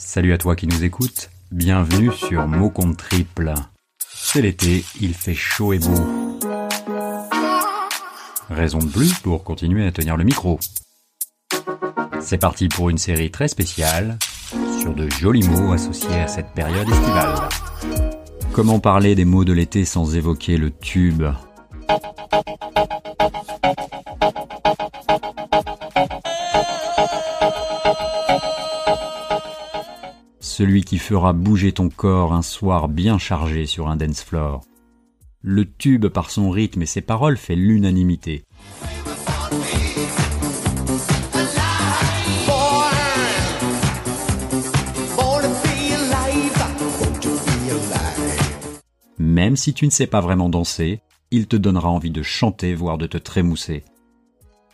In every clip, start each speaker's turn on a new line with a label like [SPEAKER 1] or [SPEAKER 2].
[SPEAKER 1] Salut à toi qui nous écoutes, bienvenue sur Mot Compte Triple. C'est l'été, il fait chaud et beau. Raison de plus pour continuer à tenir le micro. C'est parti pour une série très spéciale sur de jolis mots associés à cette période estivale. Comment parler des mots de l'été sans évoquer le tube? Celui qui fera bouger ton corps un soir bien chargé sur un dance floor. Le tube par son rythme et ses paroles fait l'unanimité. Même si tu ne sais pas vraiment danser, il te donnera envie de chanter, voire de te trémousser.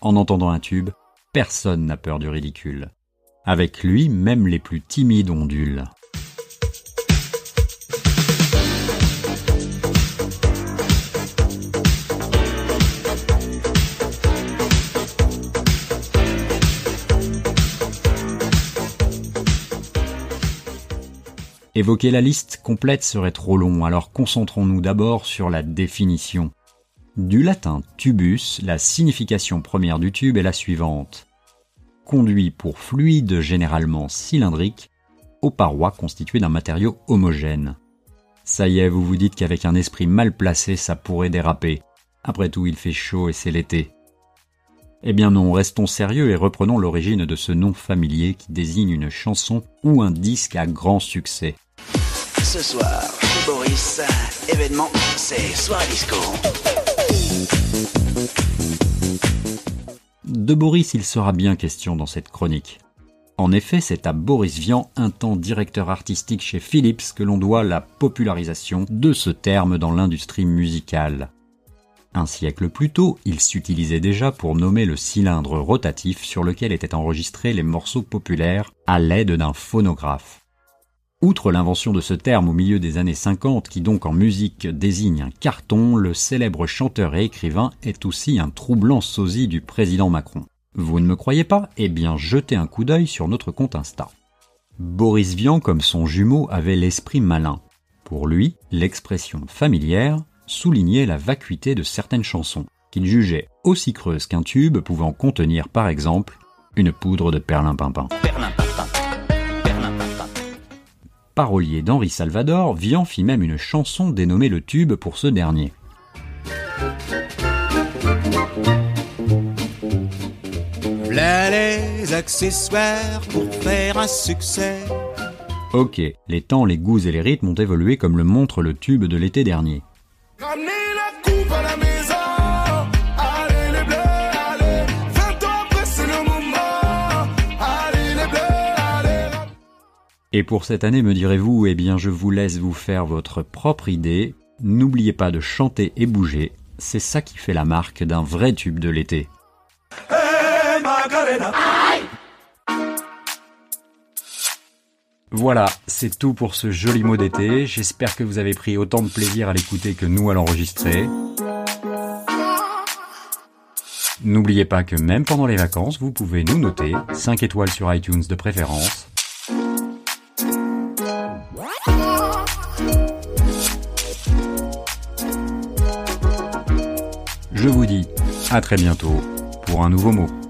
[SPEAKER 1] En entendant un tube, personne n'a peur du ridicule. Avec lui, même les plus timides ondulent. Évoquer la liste complète serait trop long, alors concentrons-nous d'abord sur la définition. Du latin tubus, la signification première du tube est la suivante conduit pour fluide généralement cylindrique aux parois constituées d'un matériau homogène. Ça y est, vous vous dites qu'avec un esprit mal placé, ça pourrait déraper. Après tout, il fait chaud et c'est l'été. Eh bien non, restons sérieux et reprenons l'origine de ce nom familier qui désigne une chanson ou un disque à grand succès.
[SPEAKER 2] Ce soir, Boris, événement, c'est disco.
[SPEAKER 1] De Boris il sera bien question dans cette chronique. En effet, c'est à Boris Vian, un temps directeur artistique chez Philips, que l'on doit la popularisation de ce terme dans l'industrie musicale. Un siècle plus tôt, il s'utilisait déjà pour nommer le cylindre rotatif sur lequel étaient enregistrés les morceaux populaires à l'aide d'un phonographe. Outre l'invention de ce terme au milieu des années 50, qui donc en musique désigne un carton, le célèbre chanteur et écrivain est aussi un troublant sosie du président Macron. Vous ne me croyez pas? Eh bien, jetez un coup d'œil sur notre compte Insta. Boris Vian, comme son jumeau, avait l'esprit malin. Pour lui, l'expression familière soulignait la vacuité de certaines chansons, qu'il jugeait aussi creuses qu'un tube pouvant contenir par exemple une poudre de perlimpinpin parolier d'Henri Salvador, Vian fit même une chanson dénommée Le Tube pour ce dernier.
[SPEAKER 3] les accessoires pour faire un succès.
[SPEAKER 1] Ok, les temps, les goûts et les rythmes ont évolué comme le montre le tube de l'été dernier. Et pour cette année, me direz-vous, eh bien je vous laisse vous faire votre propre idée. N'oubliez pas de chanter et bouger, c'est ça qui fait la marque d'un vrai tube de l'été. Voilà, c'est tout pour ce joli mot d'été. J'espère que vous avez pris autant de plaisir à l'écouter que nous à l'enregistrer. N'oubliez pas que même pendant les vacances, vous pouvez nous noter 5 étoiles sur iTunes de préférence Je vous dis à très bientôt pour un nouveau mot.